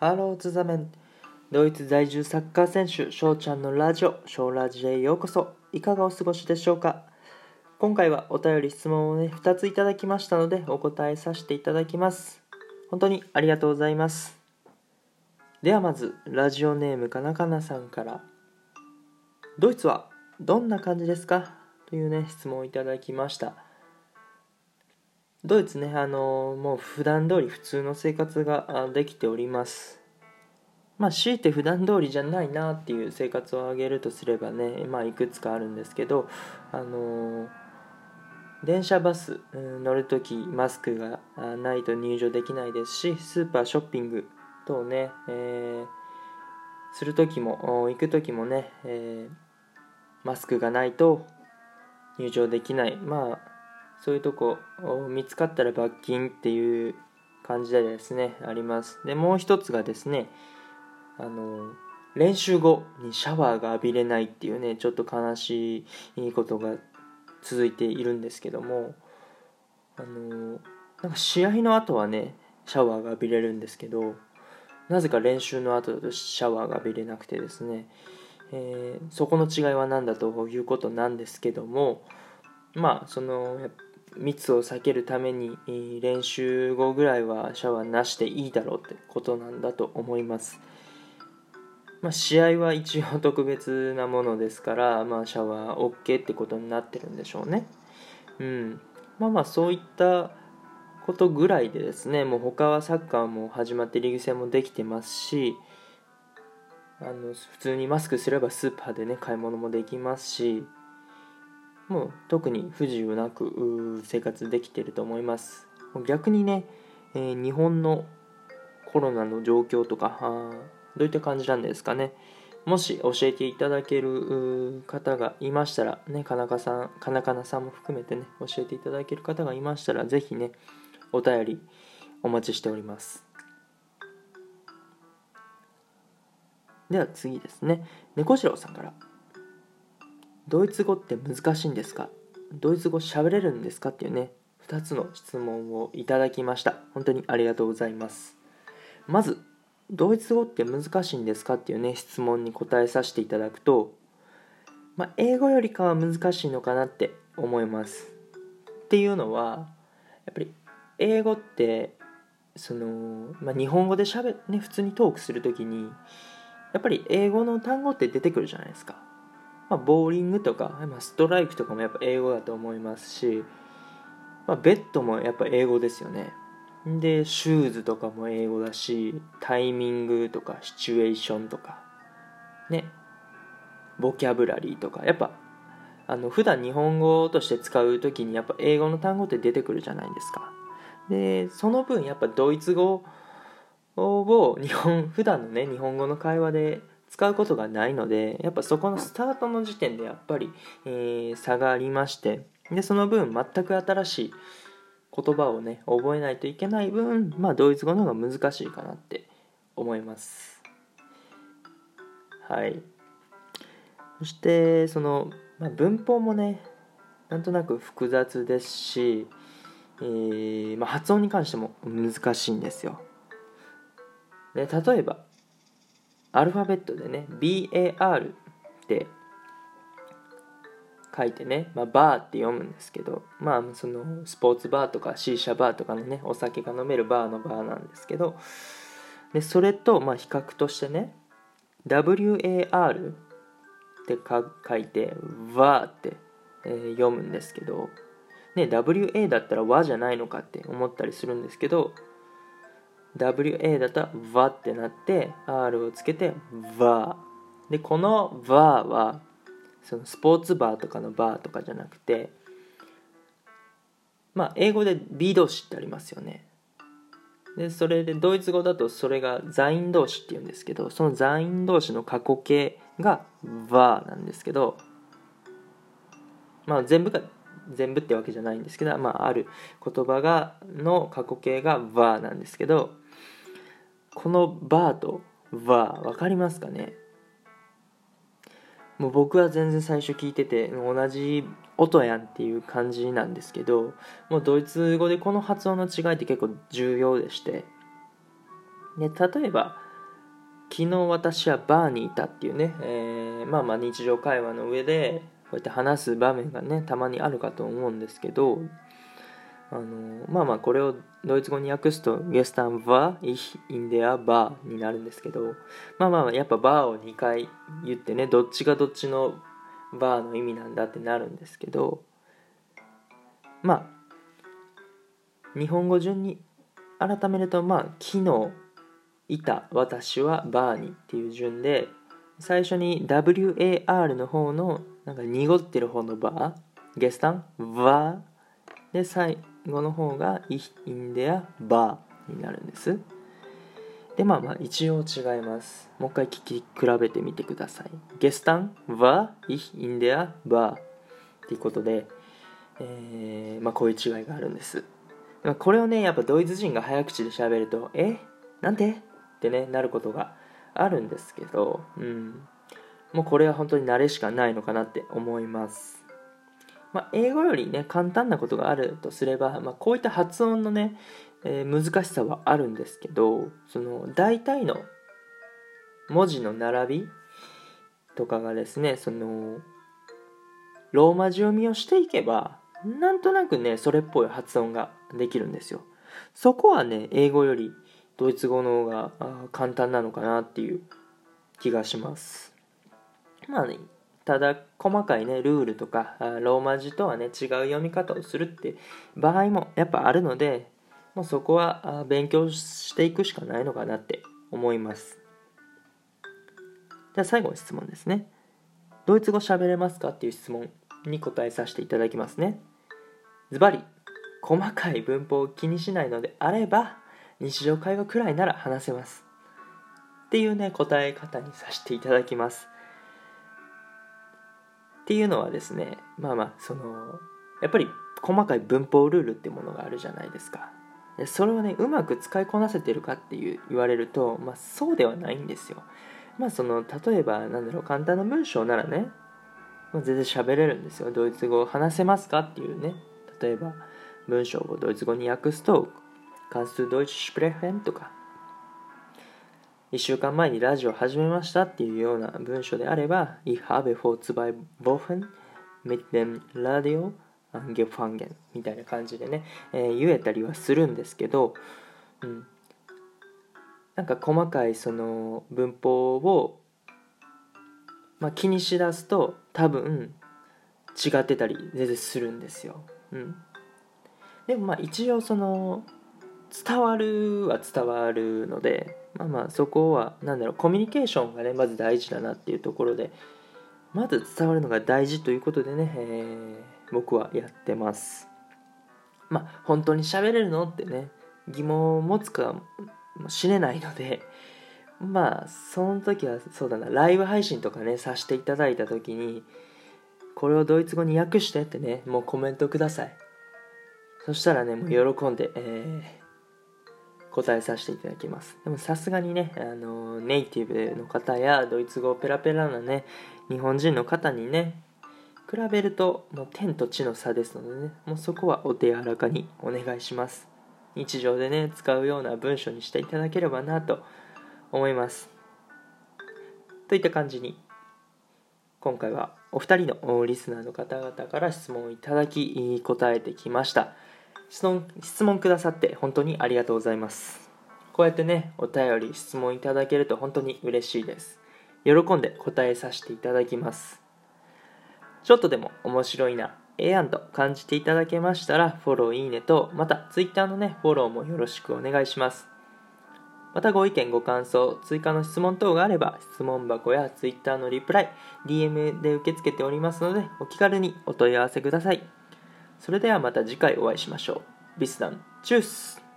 ハローズザメン。ドイツ在住サッカー選手翔ちゃんのラジオ翔ラジへようこそ。いかがお過ごしでしょうか？今回はお便り質問をね2ついただきましたのでお答えさせていただきます。本当にありがとうございます。ではまずラジオネームかなかなさんから。ドイツはどんな感じですか？というね質問をいただきました。ドイツね、あのもう普段通り普通の生活ができております。まあ、強いて普段通りじゃないなっていう生活を挙げるとすればね、まあ、いくつかあるんですけど、あの電車バス、うん、乗るときマスクがないと入場できないですし、スーパー、ショッピング等ね、えー、するときも、行くときもね、えー、マスクがないと入場できない。まあそういうとこ見つかったら罰金っていう感じでですねあります。でもう一つがですねあの練習後にシャワーが浴びれないっていうねちょっと悲しいことが続いているんですけどもあのなんか試合の後はねシャワーが浴びれるんですけどなぜか練習の後だとシャワーが浴びれなくてですね、えー、そこの違いは何だということなんですけどもまあその密を避けるために練習後ぐらいはシャワーなしでいいだろうってことなんだと思います。まあ、試合は一応特別なものですから、まあ、シャワー OK ってことになってるんでしょうね。うん。まあまあそういったことぐらいでですね、もう他はサッカーも始まってリーグ戦もできてますし、あの普通にマスクすればスーパーでね買い物もできますしもう特に不自由なく生活できてると思います。逆にね、えー、日本のコロナの状況とかどういった感じなんですかね。もし教えていただける方がいましたらねかなかさんかなかなさんも含めてね教えていただける方がいましたらぜひねお便りお待ちしております。では次ですね。猫次郎さんから。ドイツ語って難しいんですか？ドイツ語喋れるんですか？っていうね2つの質問をいただきました。本当にありがとうございます。まずドイツ語って難しいんですか？っていうね質問に答えさせていただくと、まあ、英語よりかは難しいのかなって思います。っていうのはやっぱり英語ってその、まあ、日本語でしゃべね普通にトークする時にやっぱり英語の単語って出てくるじゃないですか。まあ、ボーリングとか、まあ、ストライクとかもやっぱ英語だと思いますし、まあ、ベッドもやっぱ英語ですよね。でシューズとかも英語だしタイミングとかシチュエーションとかね。ボキャブラリーとかやっぱあの普段日本語として使う時にやっぱ英語の単語って出てくるじゃないですか。でその分やっぱドイツ語を日本普段のね日本語の会話で使うことがないのでやっぱそこのスタートの時点でやっぱり、えー、差がありましてでその分全く新しい言葉をね覚えないといけない分、まあ、ドイツ語の方が難しいかなって思います。はい。そしてその、まあ、文法もねなんとなく複雑ですし、えーまあ、発音に関しても難しいんですよ。で例えばアルファベットでね BAR って書いてね、まあ、バーって読むんですけどまあそのスポーツバーとかシーシャバーとかのねお酒が飲めるバーのバーなんですけどでそれとまあ比較としてね WAR って書いて WA って、えー、読むんですけどね WA だったら和じゃないのかって思ったりするんですけど WA だと「va」ってなって R をつけて「va」でこの「va」はそのスポーツバーとかのバーとかじゃなくてまあ英語で B 動詞ってありますよね。でそれでドイツ語だとそれが座員動詞っていうんですけどその座員動詞の過去形が「va」なんですけどまあ全部が全部ってわけじゃないんですけど、まあ、ある言葉がの過去形が「va」なんですけどこの「va」と「va」分かりますかね？もう僕は全然最初聞いてて同じ音やんっていう感じなんですけどもうドイツ語でこの発音の違いって結構重要でして。で例えば昨日私はバーにいたっていうね、えー、まあまあ日常会話の上でこうやって話す場面がねたまにあるかと思うんですけどあのまあまあこれをドイツ語に訳すと「ゲスタンはイヒインデアバー」になるんですけどまあまあやっぱバーを2回言ってねどっちがどっちのバーの意味なんだってなるんですけどまあ日本語順に改めるとまあ昨日いた私はバーにっていう順で最初に WAR の方のなんか濁ってる方のバーゲスタンバーで最後の方がイインデアバーになるんです。でまあまあ一応違います。もう一回聞き比べてみてください。ゲスタンはイインデアバーっていうことで、えー、まあこういう違いがあるんです。これをねやっぱドイツ人が早口で喋るとえ？なんでってねなることがあるんですけどうん。もうこれは本当に慣れしかないのかなって思います。まあ、英語よりね簡単なことがあるとすれば、まあ、こういった発音のね、えー、難しさはあるんですけどその大体の文字の並びとかがですねそのローマ字読みをしていけばなんとなくねそれっぽい発音ができるんですよ。そこはね英語よりドイツ語の方が簡単なのかなっていう気がします。まあねただ細かいねルールとかローマ字とはね違う読み方をするって場合もやっぱあるのでもうそこは勉強していくしかないのかなって思います。じゃあ最後の質問ですね。ドイツ語喋れますかっていう質問に答えさせていただきますね。ズバリ細かい文法を気にしないのであれば日常会話くらいなら話せます。っていうね答え方にさせていただきます。っていうのはですねまあまあそのやっぱり細かい文法ルールってものがあるじゃないですか。でそれをねうまく使いこなせてるかっていう言われると、まあ、そうではないんですよ。まあその例えばなんだろう簡単な文章ならね、まあ、全然喋れるんですよ。ドイツ語話せますかっていうね。例えば文章をドイツ語に訳すと Kannst du Deutsch sprechen? とか1週間前にラジオ始めましたっていうような文章であれば Ich habe vor zwei Wochen mit dem Radio angefangen みたいな感じでね、えー、言えたりはするんですけど、うん、なんか細かいその文法を、まあ、気にしだすと多分違ってたり全然するんですよ。うん、でもまあ一応その伝わるは伝わるのでまあまあそこは何だろうコミュニケーションがねまず大事だなっていうところでまず伝わるのが大事ということでね、えー、僕はやってます。まあ本当に喋れるのってね疑問を持つかもしれないのでまあその時はそうだなライブ配信とかねさせていただいた時にこれをドイツ語に訳してってねもうコメントください。そしたらねもう喜んで、えー答えさせていただきます。でもさすがにねあのネイティブの方やドイツ語ペラペラなね日本人の方にね比べるともう天と地の差ですのでねもうそこはお手柔らかにお願いします。日常でね使うような文章にしていただければなと思います。といった感じに今回はお二人のリスナーの方々から質問をいただき答えてきました。質問質問くださって本当にありがとうございます。こうやってねお便り質問いただけると本当に嬉しいです。喜んで答えさせていただきます。ちょっとでも面白いなええやんと感じていただけましたらフォローいいねとまた Twitter のねフォローもよろしくお願いします。またご意見ご感想追加の質問等があれば質問箱や Twitter のリプライ DM で受け付けておりますのでお気軽にお問い合わせください。それではまた次回お会いしましょう。ビスダン、チュース